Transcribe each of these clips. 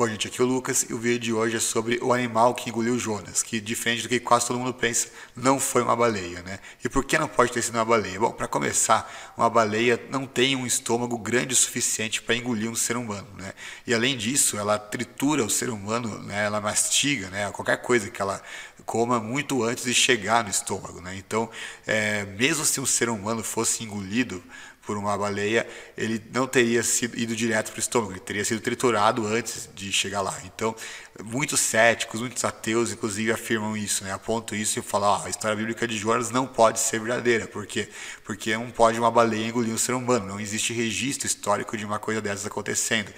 Bom, gente, aqui é o Lucas e o vídeo de hoje é sobre o animal que engoliu Jonas, que diferente do que quase todo mundo pensa, não foi uma baleia, né? E por que não pode ter sido uma baleia? Bom, para começar, uma baleia não tem um estômago grande o suficiente para engolir um ser humano, né? E além disso, ela tritura o ser humano, né? Ela mastiga, né? Qualquer coisa que ela coma muito antes de chegar no estômago, né? Então, é, mesmo se um ser humano fosse engolido por uma baleia, ele não teria sido ido direto para o estômago, ele teria sido triturado antes de chegar lá. Então, muitos céticos, muitos ateus, inclusive, afirmam isso, né? apontam isso e falam: ah, a história bíblica de Jonas não pode ser verdadeira. Por quê? Porque não pode uma baleia engolir um ser humano, não existe registro histórico de uma coisa dessas acontecendo.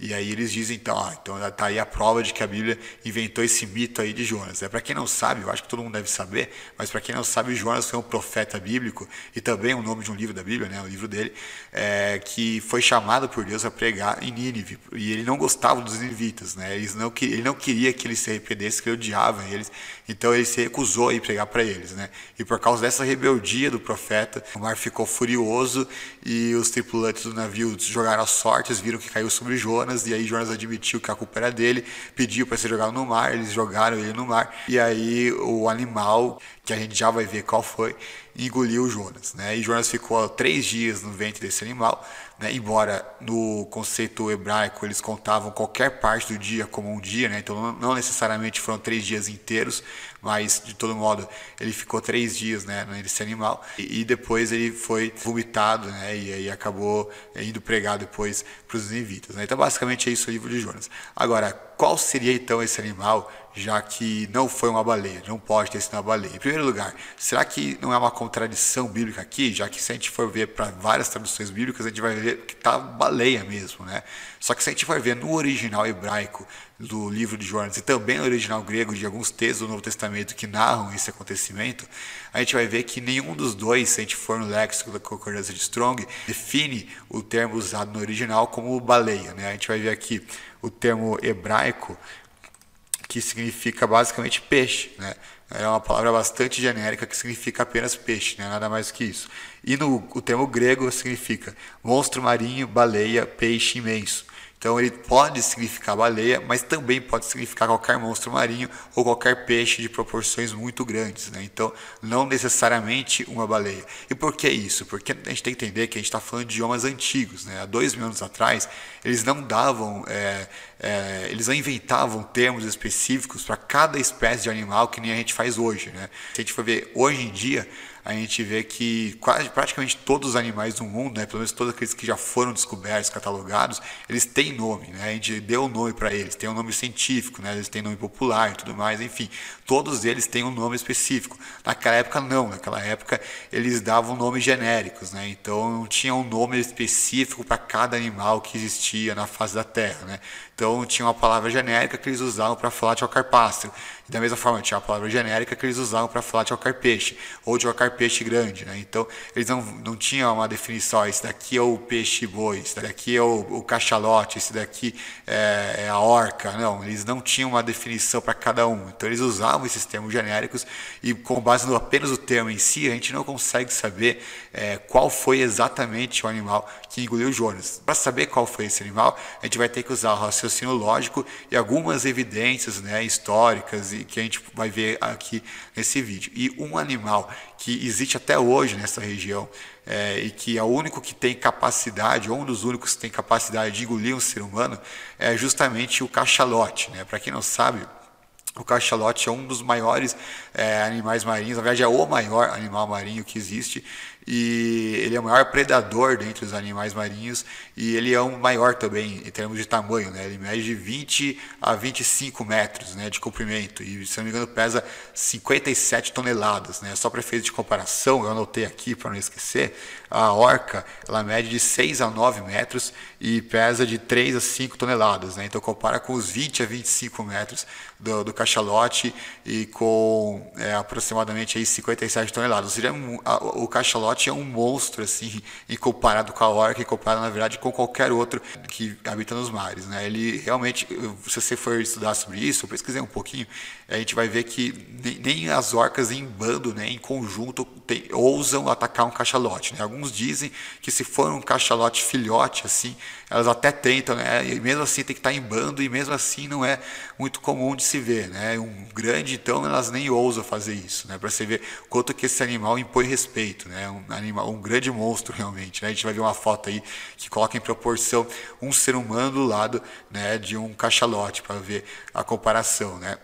E aí eles dizem, então, ah, então tá aí a prova de que a Bíblia inventou esse mito aí de Jonas. É para quem não sabe, eu acho que todo mundo deve saber, mas para quem não sabe, Jonas foi um profeta bíblico e também o nome de um livro da Bíblia, né, o livro dele, é, que foi chamado por Deus a pregar em Nínive. E ele não gostava dos ninivitas, né? Eles não, ele não queria que eles se arrependessem, que ele odiava eles. Então ele se recusou a ir pregar para eles, né? E por causa dessa rebeldia do profeta, o mar ficou furioso e os tripulantes do navio jogaram as sortes, viram que caiu sobre Jonas e aí Jonas admitiu que a culpa era dele, pediu para ser jogado no mar, eles jogaram ele no mar e aí o animal que a gente já vai ver qual foi, engoliu Jonas. Né? E Jonas ficou três dias no ventre desse animal, né? embora no conceito hebraico eles contavam qualquer parte do dia como um dia, né? então não necessariamente foram três dias inteiros, mas de todo modo ele ficou três dias né, nesse animal e, depois ele foi vomitado né, e aí acabou indo pregar depois para os ninivitas. Né? Então basicamente é isso o livro de Jonas. Agora, qual seria então esse animal já que não foi uma baleia, não pode ter sido uma baleia. Em primeiro lugar, será que não é uma contradição bíblica aqui, já que se a gente for ver para várias traduções bíblicas, a gente vai ver que está baleia mesmo, né? Só que se a gente for ver no original hebraico do livro de Jonas e também no original grego de alguns textos do Novo Testamento que narram esse acontecimento, a gente vai ver que nenhum dos dois, se a gente for no léxico da concordância de Strong, define o termo usado no original como baleia, né? A gente vai ver aqui o termo hebraico que significa basicamente peixe, né? É uma palavra bastante genérica que significa apenas peixe, né? nada mais que isso. E no, o termo grego significa monstro marinho, baleia, peixe imenso. Então ele pode significar baleia, mas também pode significar qualquer monstro marinho ou qualquer peixe de proporções muito grandes. Né? Então não necessariamente uma baleia. E por que isso? Porque a gente tem que entender que a gente está falando de idiomas antigos. Né? Há dois mil anos atrás eles não davam, é, é, eles não inventavam termos específicos para cada espécie de animal que nem a gente faz hoje. Né? Se a gente for ver hoje em dia a gente vê que quase, praticamente todos os animais do mundo, né, pelo menos todos aqueles que já foram descobertos, catalogados, eles têm nome, né? A gente deu um nome para eles, tem um nome científico, né? Eles têm nome popular e tudo mais, enfim, todos eles têm um nome específico. Naquela época não, naquela época eles davam nomes genéricos, né? Então não tinha um nome específico para cada animal que existia na face da Terra, né? Então tinha uma palavra genérica que eles usavam para falar de pássaro. E da mesma forma tinha uma palavra genérica que eles usavam para falar de qualquer peixe, ou de qualquer peixe grande. Né? Então eles não, não tinham uma definição, esse daqui é o peixe boi, esse daqui é o, o cachalote, esse daqui é, é, a orca. Não, eles não tinham uma definição para cada um. Então eles usavam esses termos genéricos e com base no apenas o termo em si, a gente não consegue saber é, qual foi exatamente o animal que engoliu Jonas. Para saber qual foi esse animal, a gente vai ter que usar o raciocínio raciocínio lógico e algumas evidências né, históricas e que a gente vai ver aqui nesse vídeo. E um animal que existe até hoje nessa região é, e que é o único que tem capacidade, ou um dos únicos que tem capacidade de engolir um ser humano, é justamente o cachalote. Né? Para quem não sabe, o cachalote é um dos maiores é, animais marinhos, na verdade é o maior animal marinho que existe e ele é o maior predador dentre os animais marinhos e ele é o maior também em termos de tamanho, né? Ele mede de 20 a 25 metros, né, de comprimento e se não me engano pesa 57 toneladas, né? Só para efeito de comparação, eu anotei aqui para não esquecer, a orca ela mede de 6 a 9 metros e pesa de 3 a 5 toneladas, né? Então compara com os 20 a 25 metros do, do cachalote e com é, aproximadamente aí 57 toneladas. Ou seja, o cachalote cachalote é um monstro, assim, em comparado com a orca, e comparado, na verdade, com qualquer outro que habita nos mares, né? Ele realmente, se você for estudar sobre isso, eu pesquisei um pouquinho, a gente vai ver que nem as orcas em bando, né, em conjunto, tem, ousam atacar um cachalote. Né? Alguns dizem que se for um cachalote filhote, assim, elas até tentam, né? e mesmo assim tem que estar em bando, e mesmo assim não é muito comum de se ver. Né? Um grande, então, elas nem ousam fazer isso, né? para você ver quanto que esse animal impõe respeito. Né? Um, animal, um grande monstro, realmente. Né? A gente vai ver uma foto aí que coloca em proporção um ser humano do lado né, de um cachalote, para ver a comparação. Né?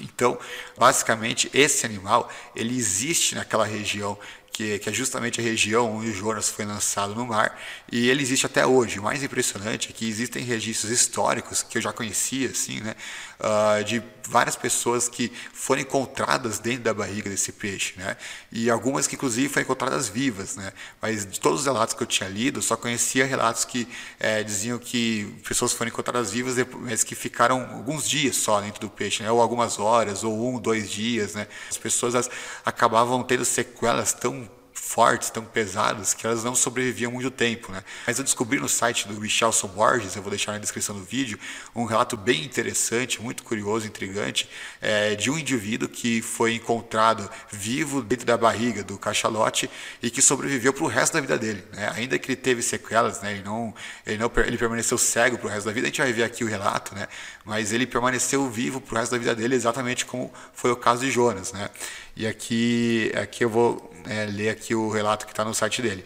Então, basicamente, esse animal ele existe naquela região que, que, é justamente a região onde Jonas foi lançado no mar, e ele existe até hoje. O mais impressionante é que existem registros históricos que eu já conhecia, assim, né, uh, de várias pessoas que foram encontradas dentro da barriga desse peixe, né, e algumas que inclusive foram encontradas vivas, né, mas de todos os relatos que eu tinha lido, eu só conhecia relatos que é, diziam que pessoas foram encontradas vivas, mas que ficaram alguns dias só dentro do peixe, né, ou algumas horas, ou um, dois dias, né, as pessoas acabavam tendo sequelas tão fortes, tão pesadas, que elas não sobreviviam muito tempo. Né? Mas eu descobri no site do Michelson Borges, eu vou deixar na descrição do vídeo, um relato bem interessante, muito curioso, intrigante, é, de um indivíduo que foi encontrado vivo dentro da barriga do cachalote e que sobreviveu para o resto da vida dele. Né? Ainda que ele teve sequelas, né? ele, não, ele, não, ele permaneceu cego para o resto da vida, a gente vai ver aqui o relato, né? mas ele permaneceu vivo para o resto da vida dele, exatamente como foi o caso de Jonas. Né? E aqui, aqui eu vou é, ler aqui o relato que está no site dele.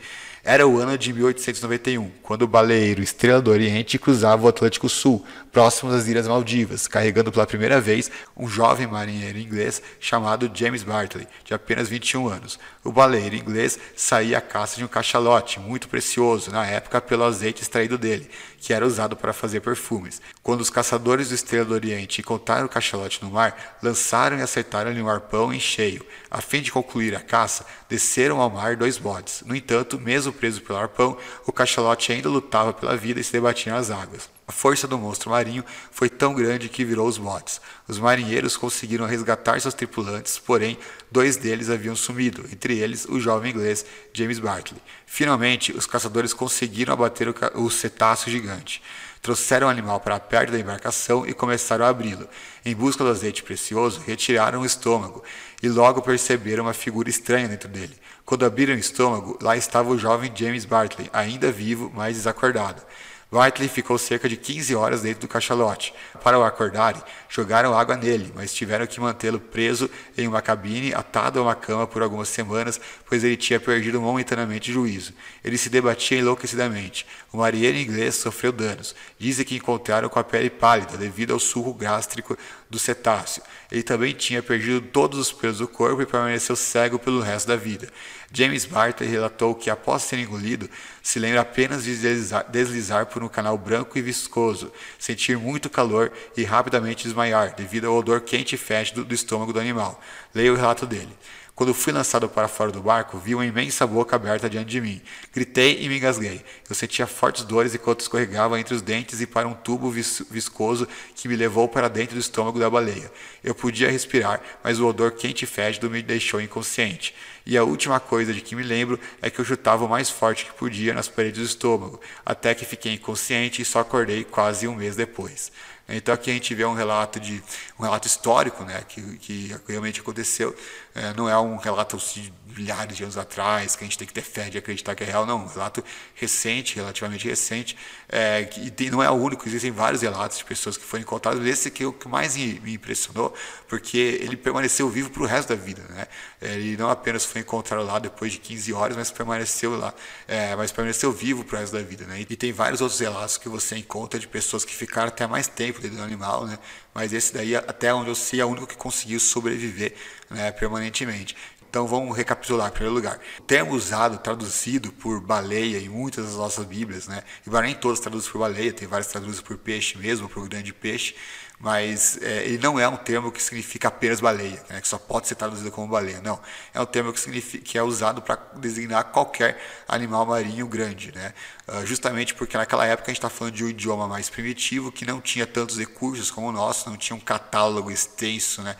Era o ano de 1891, quando o baleeiro Estrela do Oriente cruzava o Atlântico Sul, próximo das Ilhas Maldivas, carregando pela primeira vez um jovem marinheiro inglês chamado James Bartley, de apenas 21 anos. O baleeiro inglês saía à caça de um cachalote, muito precioso, na época pelo azeite extraído dele, que era usado para fazer perfumes. Quando os caçadores do Estrela do Oriente encontraram o cachalote no mar, lançaram e acertaram-lhe um arpão em cheio. A fim de concluir a caça, desceram ao mar dois bodes. No entanto, mesmo preso pelo arpão, o cachalote ainda lutava pela vida e se debatia nas águas. A força do monstro marinho foi tão grande que virou os botes. Os marinheiros conseguiram resgatar seus tripulantes, porém, dois deles haviam sumido, entre eles o jovem inglês James Bartley. Finalmente, os caçadores conseguiram abater o, o cetáceo gigante. Trouxeram o animal para perto da embarcação e começaram a abri-lo. Em busca do azeite precioso, retiraram o estômago e logo perceberam uma figura estranha dentro dele. Quando abriram o estômago, lá estava o jovem James Bartley, ainda vivo, mas desacordado. Whiteley ficou cerca de 15 horas dentro do cachalote. Para o acordarem, jogaram água nele, mas tiveram que mantê-lo preso em uma cabine, atado a uma cama por algumas semanas, pois ele tinha perdido momentaneamente o juízo. Ele se debatia enlouquecidamente. O marinheiro inglês sofreu danos. Dizem que encontraram com a pele pálida devido ao suco gástrico do cetáceo. Ele também tinha perdido todos os pelos do corpo e permaneceu cego pelo resto da vida. James Bartley relatou que, após ser engolido, se lembra apenas de deslizar, deslizar por um canal branco e viscoso, sentir muito calor e rapidamente desmaiar, devido ao odor quente e fétido do estômago do animal. Leia o relato dele. Quando fui lançado para fora do barco, vi uma imensa boca aberta diante de mim. Gritei e me engasguei. Eu sentia fortes dores enquanto escorregava entre os dentes e para um tubo vis viscoso que me levou para dentro do estômago da baleia. Eu podia respirar, mas o odor quente e fétido me deixou inconsciente. E a última coisa de que me lembro é que eu chutava o mais forte que podia nas paredes do estômago, até que fiquei inconsciente e só acordei quase um mês depois. Então aqui a gente vê um relato de um relato histórico, né, que, que realmente aconteceu. É, não é um relato de milhares de anos atrás que a gente tem que ter fé de acreditar que é real, não. Um relato recente, relativamente recente, é, que, e não é o único. Existem vários relatos de pessoas que foram encontradas. Esse que é o que mais me impressionou, porque ele permaneceu vivo para o resto da vida, né? Ele não apenas foi encontrado lá depois de 15 horas, mas permaneceu lá, é, mas permaneceu vivo para o resto da vida, né? E tem vários outros relatos que você encontra de pessoas que ficaram até mais tempo dentro do animal, né? Mas esse daí, até onde eu sei, é o único que conseguiu sobreviver né, permanentemente. Então vamos recapitular em primeiro lugar. O termo usado, traduzido por baleia em muitas das nossas Bíblias, né? Embora nem todas traduzem por baleia, tem várias traduzidas por peixe mesmo, por grande peixe, mas é, ele não é um termo que significa apenas baleia, né? que só pode ser traduzido como baleia. Não, é um termo que, que é usado para designar qualquer animal marinho grande, né? Uh, justamente porque naquela época a gente está falando de um idioma mais primitivo que não tinha tantos recursos como o nosso, não tinha um catálogo extenso, né?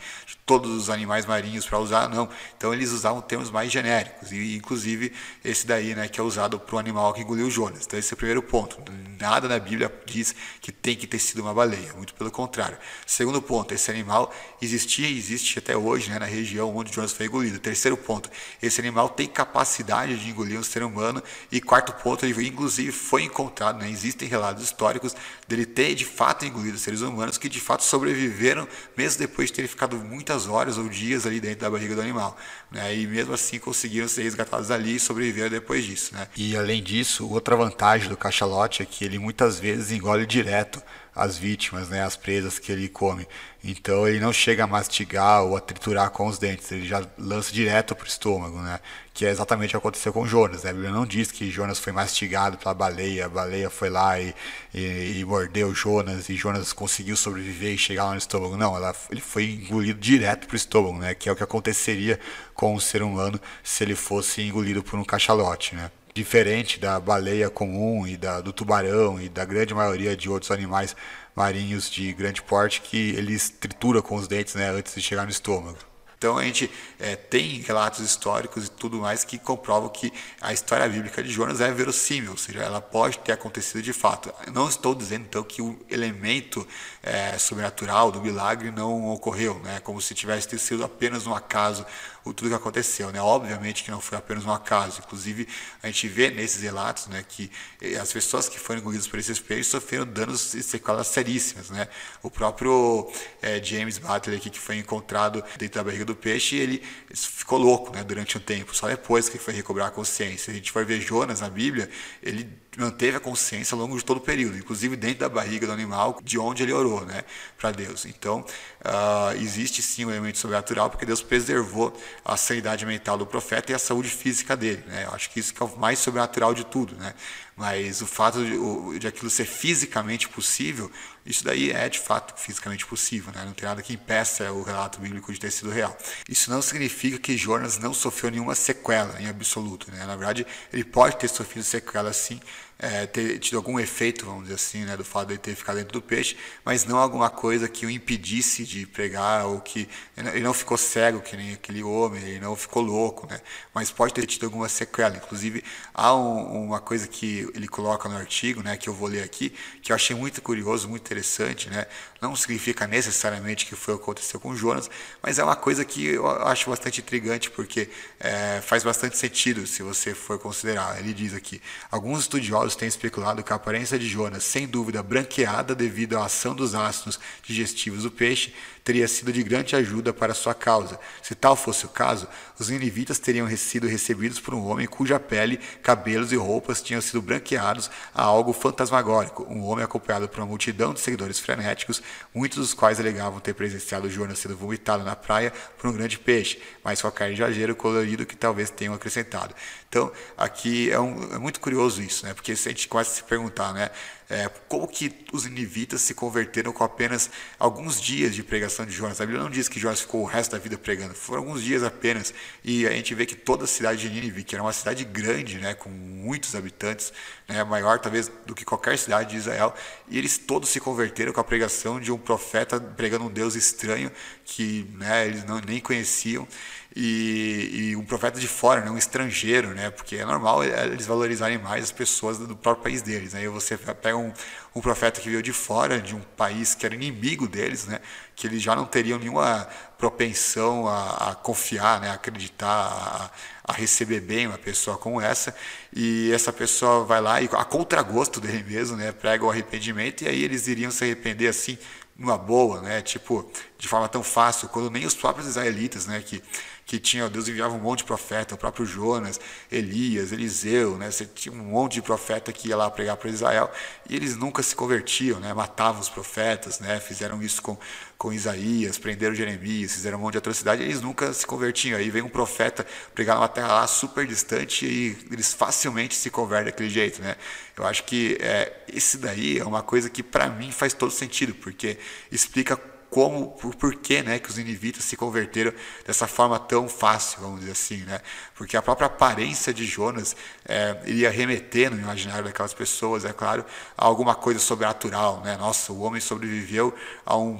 todos os animais marinhos para usar, não. Então eles usavam termos mais genéricos, e inclusive esse daí, né, que é usado para o animal que engoliu Jonas. Então esse é o primeiro ponto. Nada na Bíblia diz que tem que ter sido uma baleia, muito pelo contrário. Segundo ponto, esse animal existia e existe até hoje, né, na região onde Jonas foi engolido. Terceiro ponto, esse animal tem capacidade de engolir um ser humano. E quarto ponto, ele inclusive foi encontrado, né, existem relatos históricos dele ter de fato engolido seres humanos que de fato sobreviveram mesmo depois de terem ficado muitas horas ou dias ali dentro da barriga do animal. Né? E mesmo assim conseguiram ser resgatados ali e sobreviveram depois disso. Né? E além disso, outra vantagem do cachalote é que ele muitas vezes engole direto as vítimas, né, as presas que ele come. Então ele não chega a mastigar ou a triturar com os dentes, ele já lança direto para o estômago, né? Que é exatamente o que aconteceu com Jonas. Né? A Bíblia não diz que Jonas foi mastigado pela baleia, a baleia foi lá e, e, e mordeu Jonas e Jonas conseguiu sobreviver e chegar lá no estômago. Não, ela, ele foi engolido direto para o estômago, né? Que é o que aconteceria com o ser humano se ele fosse engolido por um cachalote, né? Diferente da baleia comum e da, do tubarão e da grande maioria de outros animais marinhos de grande porte que eles trituram com os dentes né, antes de chegar no estômago. Então a gente é, tem relatos históricos e tudo mais que comprovam que a história bíblica de Jonas é verossímil, ou seja, ela pode ter acontecido de fato. não estou dizendo então que o elemento é, sobrenatural do milagre não ocorreu, né, como se tivesse sido apenas um acaso o tudo que aconteceu, né? Obviamente que não foi apenas um acaso. Inclusive a gente vê nesses relatos, né, que eh, as pessoas que foram engolidas por esses peixes sofreram danos e sequelas seríssimas, né? O próprio é, James Butler aqui que foi encontrado dentro da barriga do peixe, ele ficou louco, né, durante um tempo. Só depois que foi recobrar a consciência. A gente for ver Jonas na Bíblia, ele manteve a consciência ao longo de todo o período, inclusive dentro da barriga do animal, de onde ele orou, né, para Deus. Então, uh, existe sim um elemento sobrenatural, porque Deus preservou a sanidade mental do profeta e a saúde física dele, né. Eu acho que isso que é o mais sobrenatural de tudo, né. Mas o fato de, de aquilo ser fisicamente possível, isso daí é de fato fisicamente possível, né? não tem nada que impeça o relato bíblico de ter sido real. Isso não significa que Jonas não sofreu nenhuma sequela em absoluto. Né? Na verdade, ele pode ter sofrido sequela sim, é, ter tido algum efeito, vamos dizer assim, né, do fato de ele ter ficado dentro do peixe, mas não alguma coisa que o impedisse de pregar ou que ele não ficou cego que nem aquele homem, ele não ficou louco, né? Mas pode ter tido alguma sequela. Inclusive há um, uma coisa que ele coloca no artigo, né, que eu vou ler aqui, que eu achei muito curioso, muito interessante, né? Não significa necessariamente que foi o que aconteceu com Jonas, mas é uma coisa que eu acho bastante intrigante porque é, faz bastante sentido se você for considerar. Ele diz aqui: alguns estudiosos estudiosos têm especulado que a aparência de Jonas, sem dúvida branqueada devido à ação dos ácidos digestivos do peixe, teria sido de grande ajuda para sua causa. Se tal fosse o caso, os ninivitas teriam sido recebidos por um homem cuja pele, cabelos e roupas tinham sido branqueados a algo fantasmagórico, um homem acompanhado por uma multidão de seguidores frenéticos, muitos dos quais alegavam ter presenciado Jonas sendo vomitado na praia por um grande peixe, mas de ageiro colorido que talvez tenham acrescentado. Então, aqui é, um, é muito curioso isso, né? porque a gente começa a se perguntar, né? É, como que os ninivitas se converteram com apenas alguns dias de pregação de Jonas? A Bíblia não diz que Jonas ficou o resto da vida pregando, foram alguns dias apenas. E a gente vê que toda a cidade de Nínive, que era uma cidade grande, né, com muitos habitantes, né, maior talvez do que qualquer cidade de Israel, e eles todos se converteram com a pregação de um profeta pregando um Deus estranho que né, eles não, nem conheciam e, e, um profeta de fora, né, um estrangeiro, né, porque é normal eles valorizarem mais as pessoas do próprio país deles. Aí né, você pega um, um profeta que veio de fora, de um país que era inimigo deles, né, que eles já não teriam nenhuma propensão a, a confiar, né, a acreditar, a, a, receber bem uma pessoa como essa, e essa pessoa vai lá e a contragosto dele mesmo, né, prega o arrependimento, e aí eles iriam se arrepender assim numa boa, né? Tipo, de forma tão fácil, quando nem os próprios israelitas, né, que que tinha, Deus enviava um monte de profeta, o próprio Jonas, Elias, Eliseu, né? Você tinha um monte de profeta que ia lá pregar para Israel e eles nunca se convertiam, né? Matavam os profetas, né? Fizeram isso com, com Isaías, prenderam Jeremias, fizeram um monte de atrocidade, eles nunca se convertiam. Aí vem um profeta pregar numa terra lá super distante e eles facilmente se convertem daquele jeito, né? Eu acho que é, esse daí é uma coisa que para mim faz todo sentido, porque explica como, por, por que, né, que os ninivitas se converteram dessa forma tão fácil, vamos dizer assim, né? Porque a própria aparência de Jonas é, iria remeter no imaginário daquelas pessoas, é claro, a alguma coisa sobrenatural, né? Nossa, o homem sobreviveu a, um,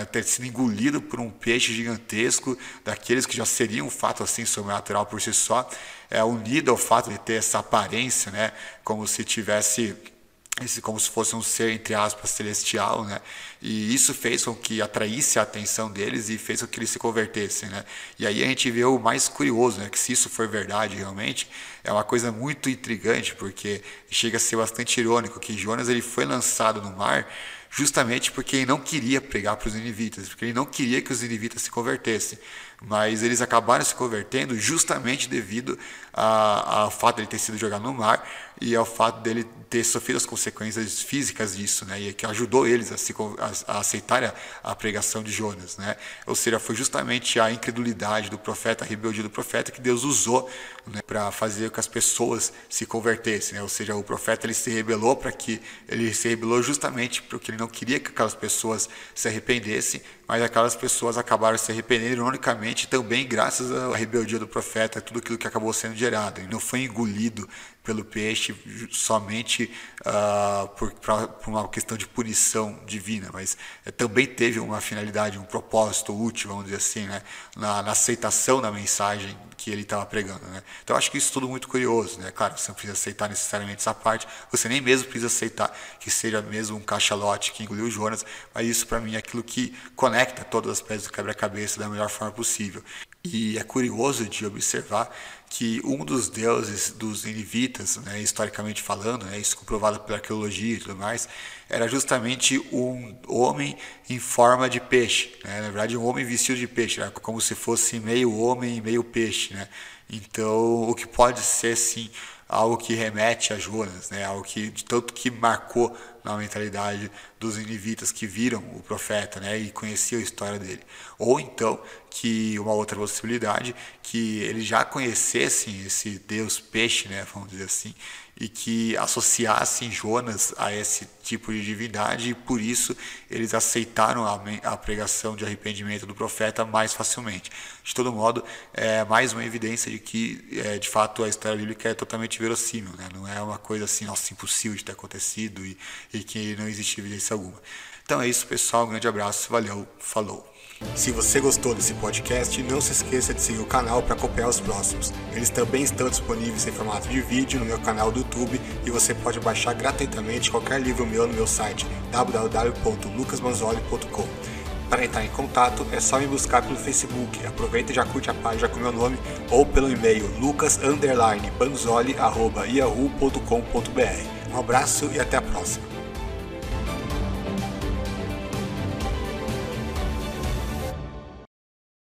a ter sido engolido por um peixe gigantesco, daqueles que já seriam um fato assim sobrenatural por si só, é unido ao fato de ter essa aparência, né? Como se tivesse esse como se fosse um ser entre aspas celestial, né? E isso fez com que atraísse a atenção deles e fez com que eles se convertessem, né? E aí a gente vê o mais curioso, né? Que se isso for verdade realmente, é uma coisa muito intrigante, porque chega a ser bastante irônico que Jonas ele foi lançado no mar justamente porque ele não queria pregar para os ninivitas, porque ele não queria que os ninivitas se convertessem. Mas eles acabaram se convertendo justamente devido ao fato de ele ter sido jogado no mar e ao fato dele ter sofrido as consequências físicas disso, né? E que ajudou eles a, se, a, a aceitar a, a, pregação de Jonas, né? Ou seja, foi justamente a incredulidade do profeta, a rebeldia do profeta que Deus usou né, para fazer com que as pessoas se convertessem, né? Ou seja, o profeta ele se rebelou para que ele se rebelou justamente porque ele não queria que aquelas pessoas se arrependessem, mas aquelas pessoas acabaram se arrependendo ironicamente também graças à rebeldia do profeta, tudo aquilo que acabou sendo gerado. Ele não foi engolido pelo peixe somente uh, por, uma questão de punição divina, mas uh, também teve uma finalidade, um propósito útil, vamos dizer assim, né? na, na aceitação da mensagem que ele estava pregando. Né? Então acho que isso é tudo muito curioso. Né? Claro, você não precisa aceitar necessariamente essa parte, você nem mesmo precisa aceitar que seja mesmo um cachalote que engoliu Jonas, mas isso para mim é aquilo que conecta todas as peças do quebra-cabeça da melhor forma possível. E é curioso de observar que um dos deuses dos Ninivitas, né, historicamente falando, né, isso comprovado pela arqueologia e tudo mais, era justamente um homem em forma de peixe. Né? Na verdade, um homem vestido de peixe, era como se fosse meio homem e meio peixe. Né? Então, o que pode ser, sim, algo que remete a Jonas, né? algo que de tanto que marcou na mentalidade dos ninivitas que viram o profeta né? e conheciam a história dele. Ou então que uma outra possibilidade que eles já conhecessem esse Deus peixe, né? vamos dizer assim, e que associassem Jonas a esse tipo de divindade e por isso eles aceitaram a, pregação de arrependimento do profeta mais facilmente. De todo modo, é mais uma evidência de que, é, de fato, a história bíblica é totalmente verossímil, né? não é uma coisa assim, nossa, impossível de ter acontecido e, e que não existe evidência alguma. Então é isso, pessoal. Um grande abraço, valeu, falou. Se você gostou desse podcast, não se esqueça de seguir o canal para acompanhar os próximos. Eles também estão disponíveis em formato de vídeo no meu canal do YouTube e você pode baixar gratuitamente qualquer livro meu no meu site www.lucasmanzoli.com. Para entrar em contato é só me buscar pelo Facebook. Aproveita e já curte a página com meu nome ou pelo e-mail lucas_banzoli@yahoo.com.br. Um abraço e até a próxima.